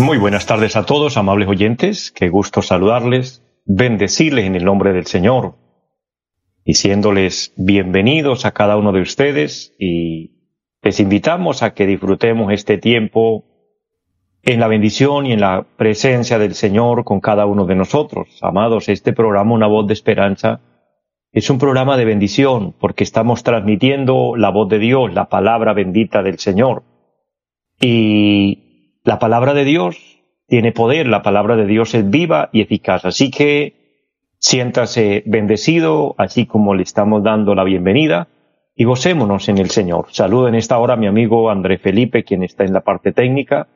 muy buenas tardes a todos, amables oyentes. Qué gusto saludarles, bendecirles en el nombre del Señor, diciéndoles bienvenidos a cada uno de ustedes y les invitamos a que disfrutemos este tiempo en la bendición y en la presencia del Señor con cada uno de nosotros. Amados, este programa, Una voz de esperanza, es un programa de bendición porque estamos transmitiendo la voz de Dios, la palabra bendita del Señor. Y la palabra de Dios tiene poder, la palabra de Dios es viva y eficaz. Así que siéntase bendecido, así como le estamos dando la bienvenida, y gocémonos en el Señor. Saludo en esta hora a mi amigo André Felipe, quien está en la parte técnica,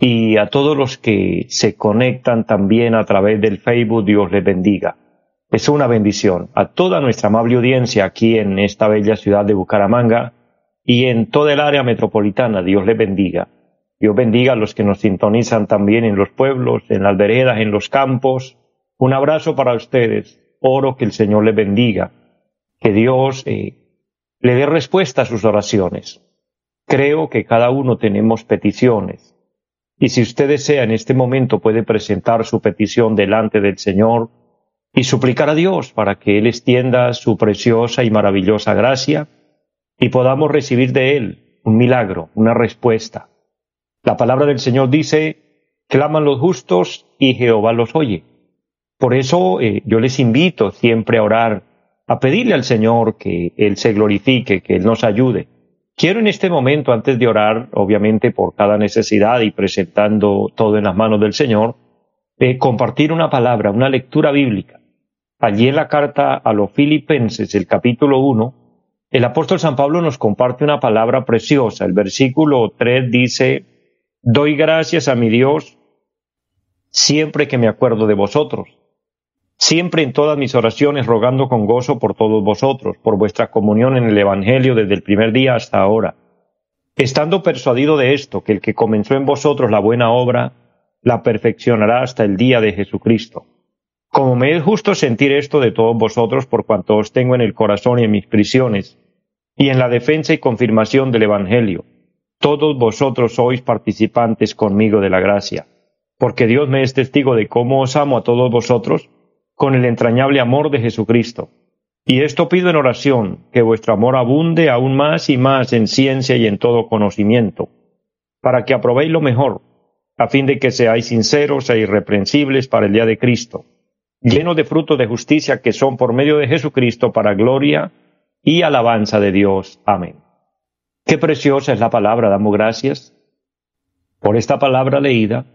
y a todos los que se conectan también a través del Facebook, Dios les bendiga. Es una bendición a toda nuestra amable audiencia aquí en esta bella ciudad de Bucaramanga y en toda el área metropolitana. Dios les bendiga. Dios bendiga a los que nos sintonizan también en los pueblos, en las veredas, en los campos. Un abrazo para ustedes. Oro que el Señor les bendiga. Que Dios eh, le dé respuesta a sus oraciones. Creo que cada uno tenemos peticiones. Y si usted desea en este momento puede presentar su petición delante del Señor y suplicar a Dios para que Él extienda su preciosa y maravillosa gracia y podamos recibir de Él un milagro, una respuesta. La palabra del Señor dice, claman los justos y Jehová los oye. Por eso eh, yo les invito siempre a orar, a pedirle al Señor que Él se glorifique, que Él nos ayude. Quiero en este momento, antes de orar, obviamente por cada necesidad y presentando todo en las manos del Señor, eh, compartir una palabra, una lectura bíblica. Allí en la carta a los Filipenses, el capítulo 1, el apóstol San Pablo nos comparte una palabra preciosa. El versículo 3 dice, Doy gracias a mi Dios siempre que me acuerdo de vosotros, siempre en todas mis oraciones rogando con gozo por todos vosotros, por vuestra comunión en el Evangelio desde el primer día hasta ahora, estando persuadido de esto, que el que comenzó en vosotros la buena obra, la perfeccionará hasta el día de Jesucristo. Como me es justo sentir esto de todos vosotros por cuanto os tengo en el corazón y en mis prisiones, y en la defensa y confirmación del Evangelio, todos vosotros sois participantes conmigo de la gracia, porque Dios me es testigo de cómo os amo a todos vosotros con el entrañable amor de Jesucristo. Y esto pido en oración, que vuestro amor abunde aún más y más en ciencia y en todo conocimiento, para que aprobéis lo mejor, a fin de que seáis sinceros e irreprensibles para el día de Cristo, llenos de frutos de justicia que son por medio de Jesucristo para gloria y alabanza de Dios. Amén. Qué preciosa es la palabra, damos gracias por esta palabra leída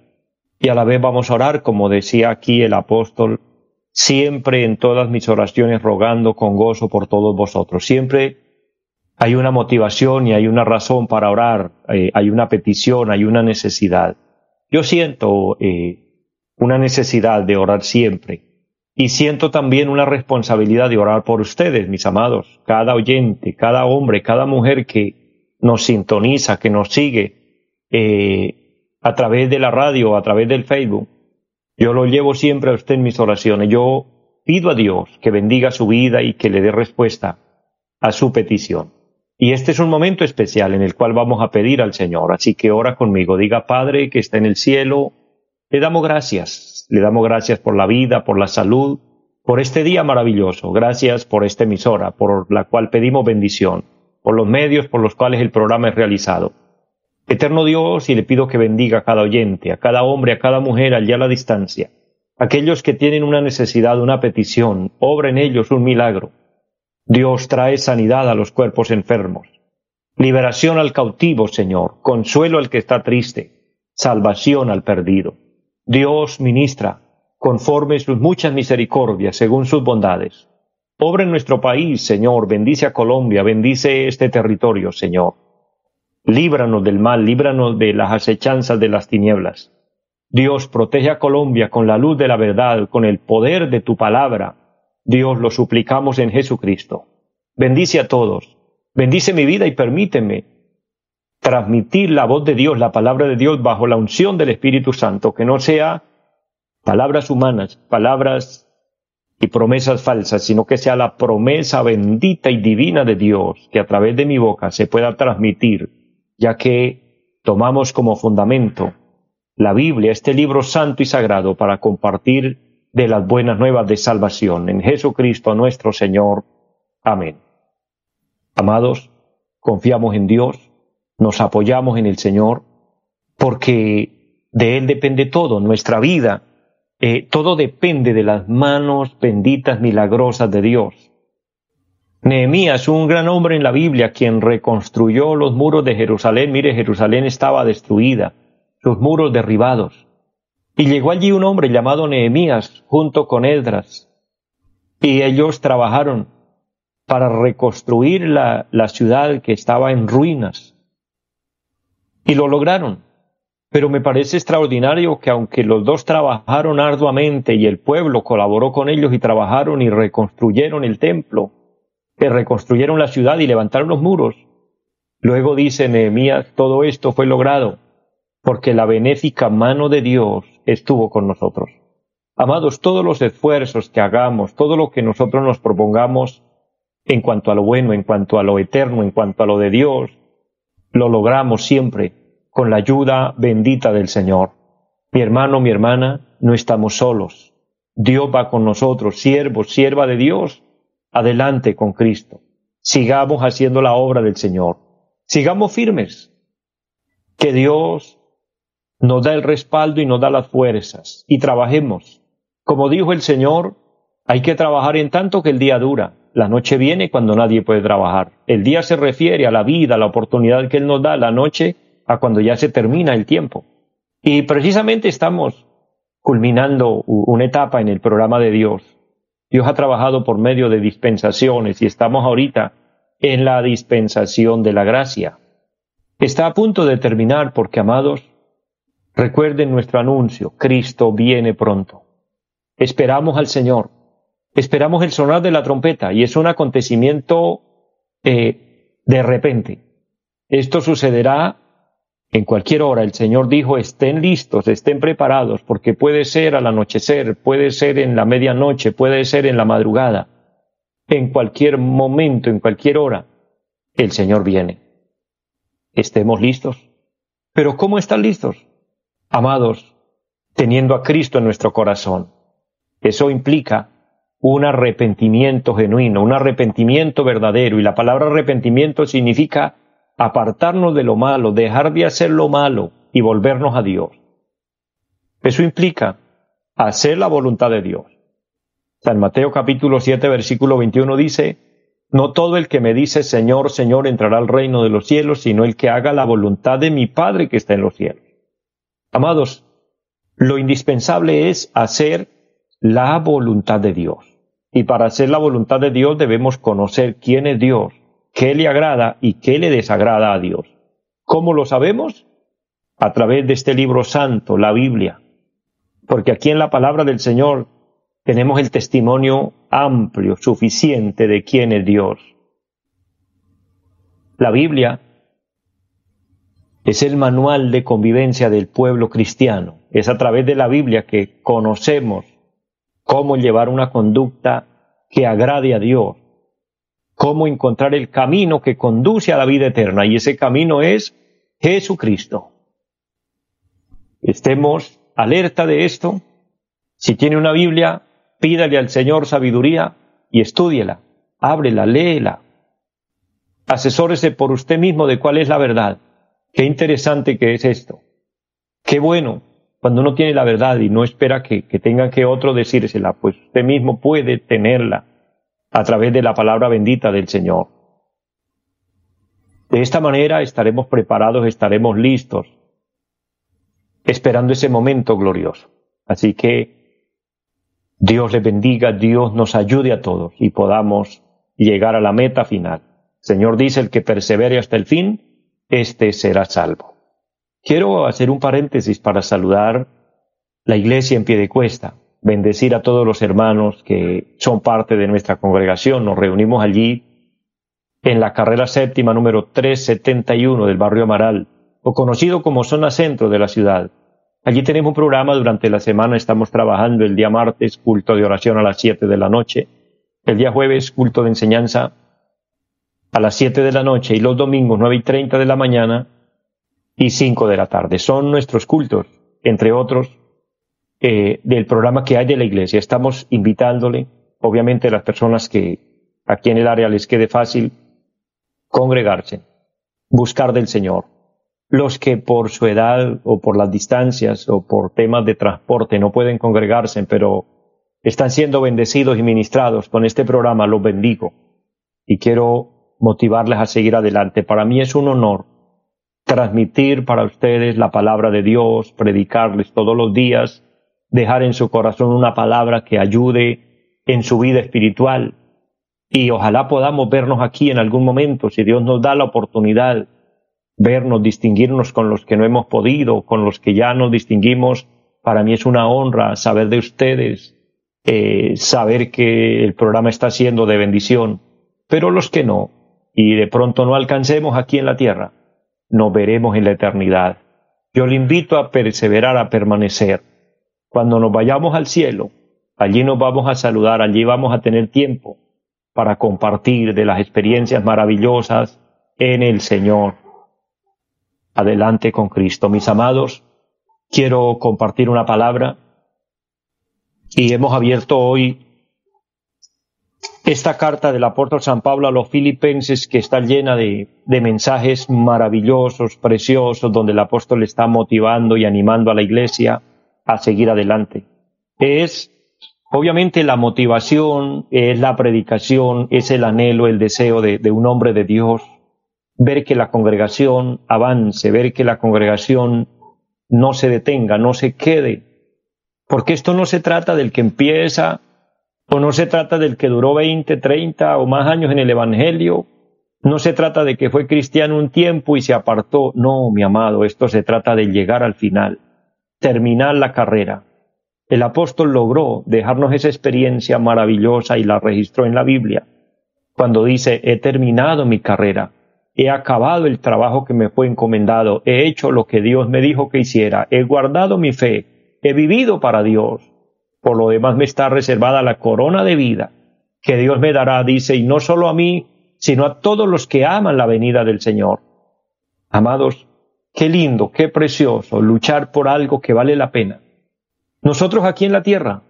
y a la vez vamos a orar, como decía aquí el apóstol, siempre en todas mis oraciones rogando con gozo por todos vosotros. Siempre hay una motivación y hay una razón para orar, eh, hay una petición, hay una necesidad. Yo siento eh, una necesidad de orar siempre y siento también una responsabilidad de orar por ustedes, mis amados, cada oyente, cada hombre, cada mujer que nos sintoniza, que nos sigue eh, a través de la radio, a través del Facebook, yo lo llevo siempre a usted en mis oraciones. Yo pido a Dios que bendiga su vida y que le dé respuesta a su petición. Y este es un momento especial en el cual vamos a pedir al Señor. Así que ora conmigo. Diga, Padre que está en el cielo, le damos gracias. Le damos gracias por la vida, por la salud, por este día maravilloso. Gracias por esta emisora, por la cual pedimos bendición por los medios por los cuales el programa es realizado. Eterno Dios, y le pido que bendiga a cada oyente, a cada hombre, a cada mujer allá a la distancia, aquellos que tienen una necesidad, una petición, obra en ellos un milagro. Dios trae sanidad a los cuerpos enfermos, liberación al cautivo, Señor, consuelo al que está triste, salvación al perdido. Dios ministra, conforme sus muchas misericordias, según sus bondades, Obra en nuestro país, Señor. Bendice a Colombia, bendice este territorio, Señor. líbranos del mal, líbranos de las acechanzas de las tinieblas. Dios, protege a Colombia con la luz de la verdad, con el poder de tu palabra. Dios, lo suplicamos en Jesucristo. Bendice a todos. Bendice mi vida y permíteme transmitir la voz de Dios, la palabra de Dios bajo la unción del Espíritu Santo, que no sea palabras humanas, palabras y promesas falsas, sino que sea la promesa bendita y divina de Dios que a través de mi boca se pueda transmitir, ya que tomamos como fundamento la Biblia, este libro santo y sagrado, para compartir de las buenas nuevas de salvación en Jesucristo nuestro Señor. Amén. Amados, confiamos en Dios, nos apoyamos en el Señor, porque de Él depende todo, nuestra vida, eh, todo depende de las manos benditas, milagrosas de Dios. Nehemías, un gran hombre en la Biblia, quien reconstruyó los muros de Jerusalén, mire, Jerusalén estaba destruida, sus muros derribados. Y llegó allí un hombre llamado Nehemías, junto con Edras, y ellos trabajaron para reconstruir la, la ciudad que estaba en ruinas. Y lo lograron. Pero me parece extraordinario que aunque los dos trabajaron arduamente y el pueblo colaboró con ellos y trabajaron y reconstruyeron el templo, que reconstruyeron la ciudad y levantaron los muros, luego dice Nehemías, todo esto fue logrado porque la benéfica mano de Dios estuvo con nosotros. Amados, todos los esfuerzos que hagamos, todo lo que nosotros nos propongamos en cuanto a lo bueno, en cuanto a lo eterno, en cuanto a lo de Dios, lo logramos siempre con la ayuda bendita del Señor. Mi hermano, mi hermana, no estamos solos. Dios va con nosotros, siervo, sierva de Dios, adelante con Cristo. Sigamos haciendo la obra del Señor. Sigamos firmes. Que Dios nos da el respaldo y nos da las fuerzas. Y trabajemos. Como dijo el Señor, hay que trabajar en tanto que el día dura. La noche viene cuando nadie puede trabajar. El día se refiere a la vida, a la oportunidad que Él nos da. La noche a cuando ya se termina el tiempo. Y precisamente estamos culminando una etapa en el programa de Dios. Dios ha trabajado por medio de dispensaciones y estamos ahorita en la dispensación de la gracia. Está a punto de terminar porque, amados, recuerden nuestro anuncio, Cristo viene pronto. Esperamos al Señor, esperamos el sonar de la trompeta y es un acontecimiento eh, de repente. Esto sucederá en cualquier hora el Señor dijo, estén listos, estén preparados, porque puede ser al anochecer, puede ser en la medianoche, puede ser en la madrugada. En cualquier momento, en cualquier hora, el Señor viene. Estemos listos. Pero ¿cómo están listos? Amados, teniendo a Cristo en nuestro corazón. Eso implica un arrepentimiento genuino, un arrepentimiento verdadero. Y la palabra arrepentimiento significa apartarnos de lo malo, dejar de hacer lo malo y volvernos a Dios. Eso implica hacer la voluntad de Dios. San Mateo capítulo 7 versículo 21 dice, No todo el que me dice Señor, Señor entrará al reino de los cielos, sino el que haga la voluntad de mi Padre que está en los cielos. Amados, lo indispensable es hacer la voluntad de Dios. Y para hacer la voluntad de Dios debemos conocer quién es Dios qué le agrada y qué le desagrada a Dios. ¿Cómo lo sabemos? A través de este libro santo, la Biblia. Porque aquí en la palabra del Señor tenemos el testimonio amplio, suficiente de quién es Dios. La Biblia es el manual de convivencia del pueblo cristiano. Es a través de la Biblia que conocemos cómo llevar una conducta que agrade a Dios, cómo encontrar el camino que conduce a la vida eterna y ese camino es Jesucristo. Estemos alerta de esto. Si tiene una Biblia, pídale al Señor sabiduría y estúdiela, ábrela, léela. Asesórese por usted mismo de cuál es la verdad. Qué interesante que es esto. Qué bueno cuando uno tiene la verdad y no espera que, que tenga que otro decírsela, pues usted mismo puede tenerla a través de la palabra bendita del Señor. De esta manera estaremos preparados, estaremos listos, esperando ese momento glorioso. Así que Dios le bendiga, Dios nos ayude a todos y podamos llegar a la meta final. Señor dice, el que persevere hasta el fin, éste será salvo. Quiero hacer un paréntesis para saludar la iglesia en pie de cuesta, bendecir a todos los hermanos que son parte de nuestra congregación. Nos reunimos allí en la carrera séptima número 371 del barrio Amaral, o conocido como zona centro de la ciudad. Allí tenemos un programa durante la semana, estamos trabajando el día martes, culto de oración a las 7 de la noche, el día jueves, culto de enseñanza a las 7 de la noche y los domingos 9 y 30 de la mañana y 5 de la tarde. Son nuestros cultos, entre otros, eh, del programa que hay de la iglesia. Estamos invitándole, obviamente, a las personas que aquí en el área les quede fácil congregarse, buscar del Señor. Los que por su edad o por las distancias o por temas de transporte no pueden congregarse, pero están siendo bendecidos y ministrados con este programa, los bendigo. Y quiero motivarles a seguir adelante. Para mí es un honor transmitir para ustedes la palabra de Dios, predicarles todos los días, dejar en su corazón una palabra que ayude en su vida espiritual, y ojalá podamos vernos aquí en algún momento, si Dios nos da la oportunidad, vernos, distinguirnos con los que no hemos podido, con los que ya nos distinguimos. Para mí es una honra saber de ustedes, eh, saber que el programa está siendo de bendición, pero los que no, y de pronto no alcancemos aquí en la tierra, nos veremos en la eternidad. Yo le invito a perseverar, a permanecer. Cuando nos vayamos al cielo, allí nos vamos a saludar, allí vamos a tener tiempo para compartir de las experiencias maravillosas en el Señor. Adelante con Cristo. Mis amados, quiero compartir una palabra y hemos abierto hoy esta carta del apóstol San Pablo a los filipenses que está llena de, de, mensajes maravillosos, preciosos, donde el apóstol está motivando y animando a la iglesia a seguir adelante. Es Obviamente la motivación es la predicación, es el anhelo, el deseo de, un hombre de Dios, ver que la congregación avance, ver que la congregación no se detenga, no se quede, porque esto no se trata del que empieza no se trata del que duró 20, 30 o más años en el Evangelio, no se trata de que fue cristiano un tiempo y se apartó, no, mi amado, esto se trata de llegar al final, terminar la carrera, el apóstol logró dejarnos esa experiencia maravillosa y la registró en la Biblia, cuando dice, he terminado mi carrera, he acabado el trabajo que me fue encomendado, he hecho lo que Dios me dijo que hiciera, he guardado mi fe, he vivido para Dios. Por lo demás me está reservada la corona de vida que Dios me dará, dice, y no solo a mí, sino a todos los que aman la venida del Señor. Amados, qué lindo, qué precioso luchar por algo que vale la pena nosotros aquí en la tierra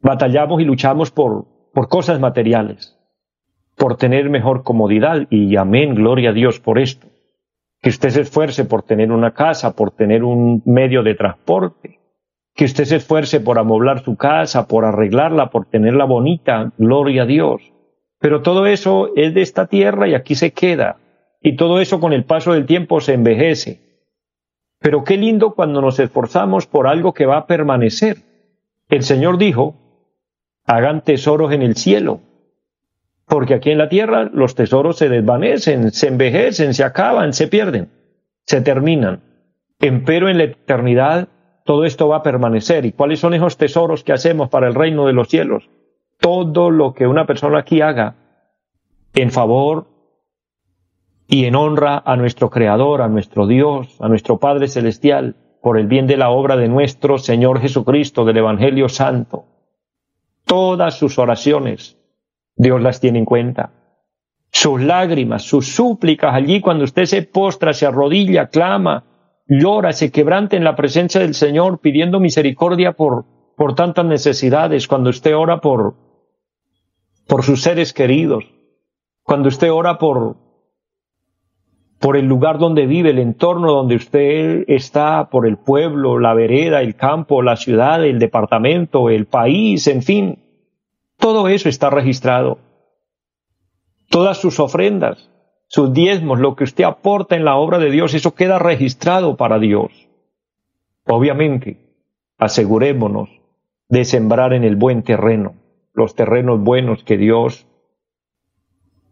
batallamos y luchamos por, por cosas materiales, por tener mejor comodidad y amén, gloria a Dios por esto. Que usted se esfuerce por tener una casa, por tener un medio de transporte, que usted se esfuerce por amoblar su casa, por arreglarla, por tenerla bonita, gloria a Dios. Pero todo eso es de esta tierra y aquí se queda. Y todo eso con el paso del tiempo se envejece. Pero qué lindo cuando nos esforzamos por algo que va a permanecer. El Señor dijo, hagan tesoros en el cielo, porque aquí en la tierra los tesoros se desvanecen, se envejecen, se acaban, se pierden, se terminan. Empero en la eternidad todo esto va a permanecer. ¿Y cuáles son esos tesoros que hacemos para el reino de los cielos? Todo lo que una persona aquí haga en favor y en honra a nuestro Creador, a nuestro Dios, a nuestro Padre Celestial, por el bien de la obra de nuestro Señor Jesucristo, del Evangelio Santo. Todas sus oraciones, Dios las tiene en cuenta. Sus lágrimas, sus súplicas allí cuando usted se postra, se arrodilla, clama, llora, se quebrante en la presencia del Señor pidiendo misericordia por, por tantas necesidades, cuando usted ora por, por sus seres queridos, cuando usted ora por, por el lugar donde vive, el entorno donde usted está, por el pueblo, la vereda, el campo, la ciudad, el departamento, el país, en fin. Todo eso está registrado. Todas sus ofrendas, sus diezmos, lo que usted aporta en la obra de Dios, eso queda registrado para Dios. Obviamente, asegurémonos de sembrar en el buen terreno, los terrenos buenos que Dios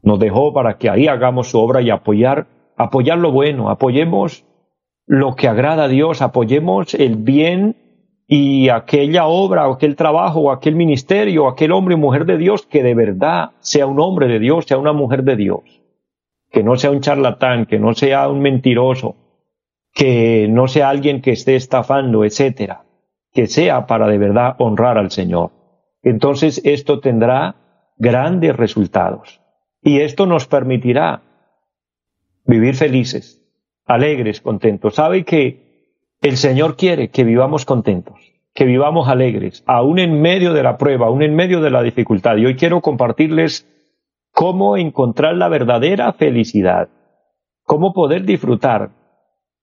nos dejó para que ahí hagamos su obra y apoyar apoyar lo bueno, apoyemos lo que agrada a Dios, apoyemos el bien y aquella obra aquel trabajo aquel ministerio aquel hombre y mujer de Dios que de verdad sea un hombre de Dios, sea una mujer de Dios, que no sea un charlatán, que no sea un mentiroso, que no sea alguien que esté estafando, etcétera, que sea para de verdad honrar al Señor. Entonces esto tendrá grandes resultados y esto nos permitirá vivir felices, alegres, contentos. Sabe que el Señor quiere que vivamos contentos, que vivamos alegres, aún en medio de la prueba, aún en medio de la dificultad. Y hoy quiero compartirles cómo encontrar la verdadera felicidad, cómo poder disfrutar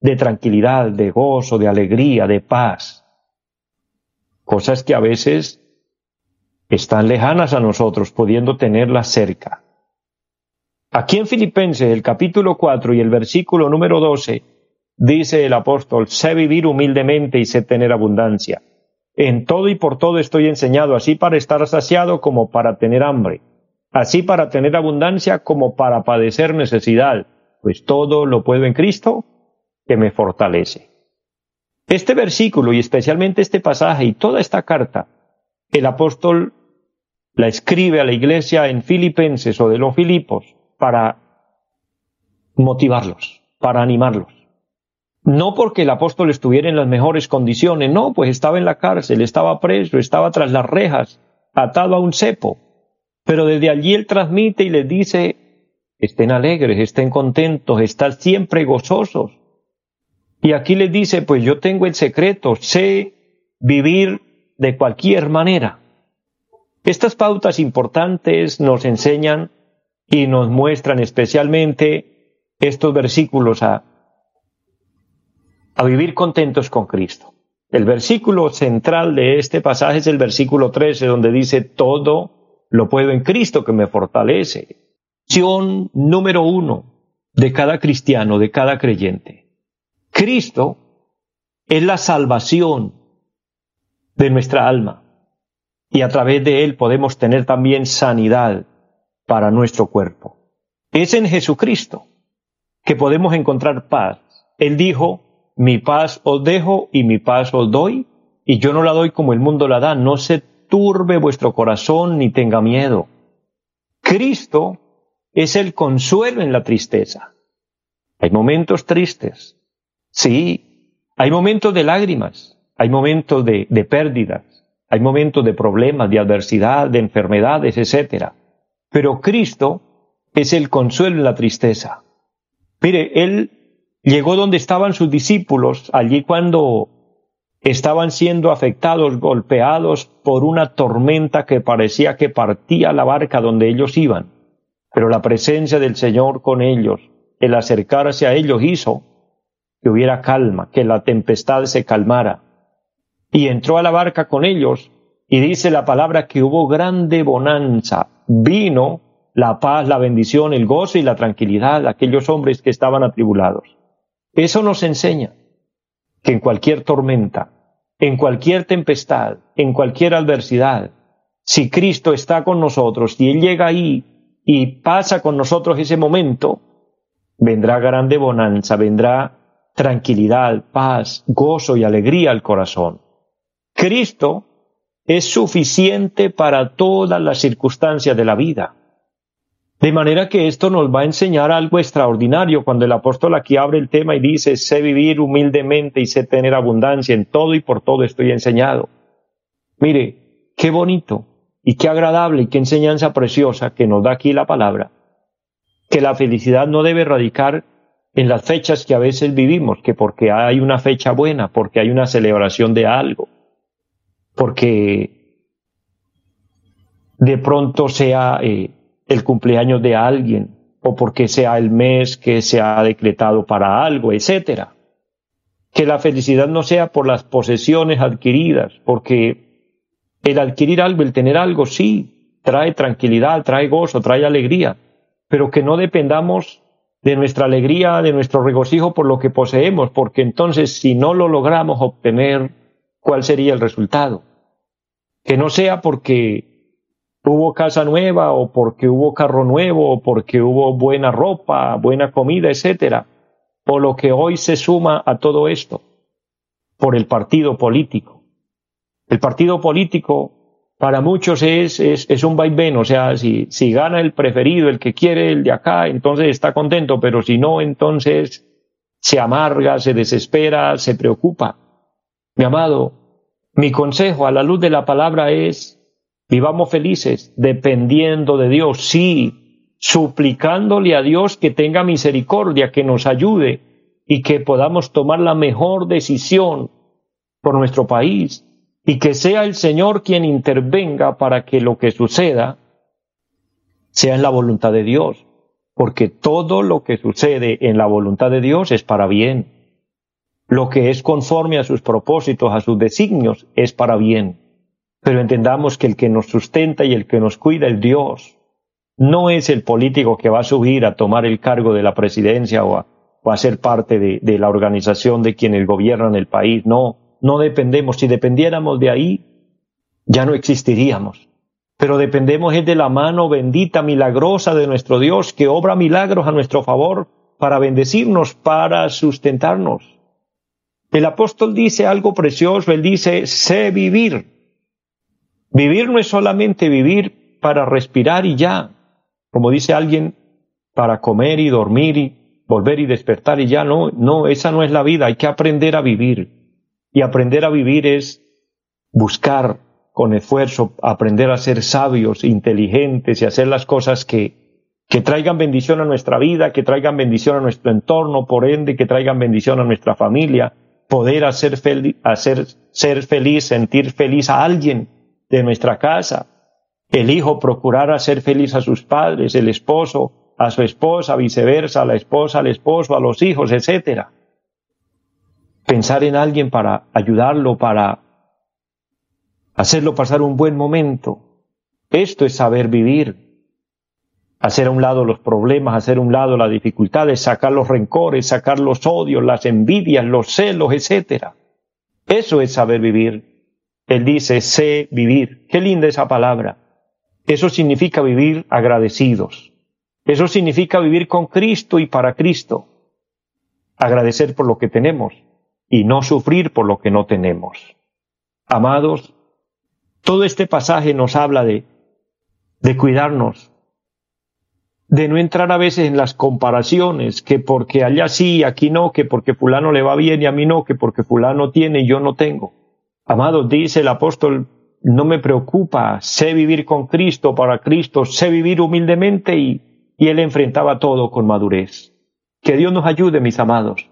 de tranquilidad, de gozo, de alegría, de paz. Cosas que a veces están lejanas a nosotros, pudiendo tenerlas cerca. Aquí en Filipenses, el capítulo 4 y el versículo número 12, dice el apóstol, sé vivir humildemente y sé tener abundancia. En todo y por todo estoy enseñado, así para estar saciado como para tener hambre, así para tener abundancia como para padecer necesidad, pues todo lo puedo en Cristo que me fortalece. Este versículo y especialmente este pasaje y toda esta carta, el apóstol la escribe a la iglesia en Filipenses o de los Filipos para motivarlos, para animarlos. No porque el apóstol estuviera en las mejores condiciones, no, pues estaba en la cárcel, estaba preso, estaba tras las rejas, atado a un cepo. Pero desde allí él transmite y les dice, estén alegres, estén contentos, estén siempre gozosos. Y aquí les dice, pues yo tengo el secreto, sé vivir de cualquier manera. Estas pautas importantes nos enseñan y nos muestran especialmente estos versículos a, a vivir contentos con Cristo. El versículo central de este pasaje es el versículo 13, donde dice, todo lo puedo en Cristo que me fortalece. Acción número uno de cada cristiano, de cada creyente. Cristo es la salvación de nuestra alma y a través de él podemos tener también sanidad para nuestro cuerpo. Es en Jesucristo que podemos encontrar paz. Él dijo, mi paz os dejo y mi paz os doy, y yo no la doy como el mundo la da, no se turbe vuestro corazón ni tenga miedo. Cristo es el consuelo en la tristeza. Hay momentos tristes, sí, hay momentos de lágrimas, hay momentos de, de pérdidas, hay momentos de problemas, de adversidad, de enfermedades, etcétera. Pero Cristo es el consuelo en la tristeza. Mire, Él llegó donde estaban sus discípulos, allí cuando estaban siendo afectados, golpeados por una tormenta que parecía que partía la barca donde ellos iban. Pero la presencia del Señor con ellos, el acercarse a ellos hizo que hubiera calma, que la tempestad se calmara. Y entró a la barca con ellos y dice la palabra que hubo grande bonanza, vino la paz, la bendición, el gozo y la tranquilidad de aquellos hombres que estaban atribulados. Eso nos enseña que en cualquier tormenta, en cualquier tempestad, en cualquier adversidad, si Cristo está con nosotros y Él llega ahí y pasa con nosotros ese momento, vendrá grande bonanza, vendrá tranquilidad, paz, gozo y alegría al corazón. Cristo es suficiente para todas las circunstancias de la vida. De manera que esto nos va a enseñar algo extraordinario cuando el apóstol aquí abre el tema y dice, sé vivir humildemente y sé tener abundancia, en todo y por todo estoy enseñado. Mire, qué bonito y qué agradable y qué enseñanza preciosa que nos da aquí la palabra, que la felicidad no debe radicar en las fechas que a veces vivimos, que porque hay una fecha buena, porque hay una celebración de algo, porque de pronto sea eh, el cumpleaños de alguien o porque sea el mes que se ha decretado para algo, etcétera. Que la felicidad no sea por las posesiones adquiridas, porque el adquirir algo, el tener algo, sí, trae tranquilidad, trae gozo, trae alegría, pero que no dependamos de nuestra alegría, de nuestro regocijo por lo que poseemos, porque entonces si no lo logramos obtener, ¿cuál sería el resultado? Que no sea porque hubo casa nueva o porque hubo carro nuevo o porque hubo buena ropa, buena comida, etcétera, o lo que hoy se suma a todo esto por el partido político. El partido político para muchos es, es, es un vaivén, o sea, si, si gana el preferido, el que quiere el de acá, entonces está contento, pero si no, entonces se amarga, se desespera, se preocupa. Mi amado, mi consejo a la luz de la palabra es Vivamos felices dependiendo de Dios, sí, suplicándole a Dios que tenga misericordia, que nos ayude y que podamos tomar la mejor decisión por nuestro país y que sea el Señor quien intervenga para que lo que suceda sea en la voluntad de Dios, porque todo lo que sucede en la voluntad de Dios es para bien. Lo que es conforme a sus propósitos, a sus designios, es para bien. Pero entendamos que el que nos sustenta y el que nos cuida es Dios. No es el político que va a subir a tomar el cargo de la presidencia o a, ser parte de, de la organización de quienes gobiernan el país. No, no dependemos. Si dependiéramos de ahí, ya no existiríamos. Pero dependemos es de la mano bendita, milagrosa de nuestro Dios, que obra milagros a nuestro favor para bendecirnos, para sustentarnos. El apóstol dice algo precioso, él dice, sé vivir. Vivir no es solamente vivir para respirar y ya, como dice alguien, para comer y dormir y volver y despertar y ya, no, no, esa no es la vida, hay que aprender a vivir. Y aprender a vivir es buscar con esfuerzo, aprender a ser sabios, inteligentes y hacer las cosas que, que traigan bendición a nuestra vida, que traigan bendición a nuestro entorno, por ende, que traigan bendición a nuestra familia, poder hacer, hacer ser feliz, sentir feliz a alguien de nuestra casa. El hijo procurar hacer feliz a sus padres, el esposo a su esposa, viceversa, la esposa al esposo, a los hijos, etc. Pensar en alguien para ayudarlo, para hacerlo pasar un buen momento. Esto es saber vivir. Hacer a un lado los problemas, hacer a un lado las dificultades, sacar los rencores, sacar los odios, las envidias, los celos, etc. Eso es saber vivir. Él dice, sé vivir. Qué linda esa palabra. Eso significa vivir agradecidos. Eso significa vivir con Cristo y para Cristo. Agradecer por lo que tenemos y no sufrir por lo que no tenemos. Amados, todo este pasaje nos habla de, de cuidarnos, de no entrar a veces en las comparaciones, que porque allá sí, aquí no, que porque fulano le va bien y a mí no, que porque fulano tiene y yo no tengo. Amados, dice el apóstol, no me preocupa, sé vivir con Cristo, para Cristo, sé vivir humildemente y, y él enfrentaba todo con madurez. Que Dios nos ayude, mis amados,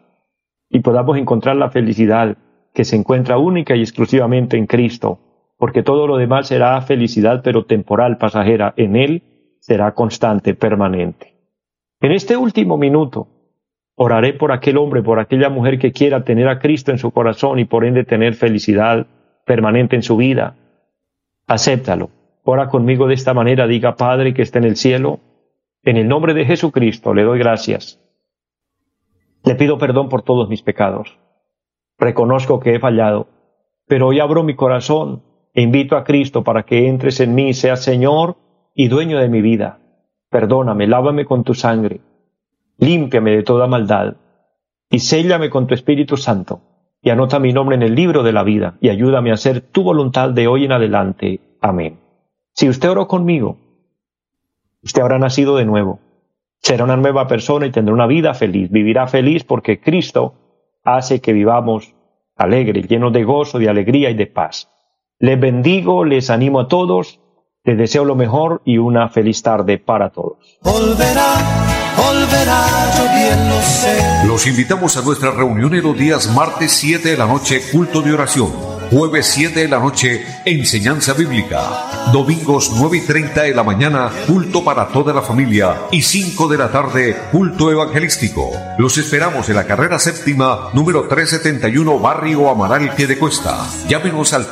y podamos encontrar la felicidad que se encuentra única y exclusivamente en Cristo, porque todo lo demás será felicidad pero temporal, pasajera, en Él será constante, permanente. En este último minuto, Oraré por aquel hombre, por aquella mujer que quiera tener a Cristo en su corazón y por ende tener felicidad permanente en su vida. Acéptalo. Ora conmigo de esta manera, diga Padre que está en el cielo, en el nombre de Jesucristo le doy gracias. Le pido perdón por todos mis pecados. Reconozco que he fallado, pero hoy abro mi corazón e invito a Cristo para que entres en mí, sea Señor y dueño de mi vida. Perdóname, lávame con tu sangre límpiame de toda maldad, y séllame con tu Espíritu Santo, y anota mi nombre en el libro de la vida, y ayúdame a hacer tu voluntad de hoy en adelante. Amén. Si usted oró conmigo, usted habrá nacido de nuevo, será una nueva persona y tendrá una vida feliz, vivirá feliz porque Cristo hace que vivamos alegres, llenos de gozo, de alegría y de paz. Les bendigo, les animo a todos, les deseo lo mejor y una feliz tarde para todos bien lo sé. Los invitamos a nuestra reunión en los días martes 7 de la noche, culto de oración. Jueves 7 de la noche, enseñanza bíblica. Domingos 9 y 30 de la mañana, culto para toda la familia. Y 5 de la tarde, culto evangelístico. Los esperamos en la carrera séptima, número 371, Barrio Amaral, Piedecuesta. Llámenos al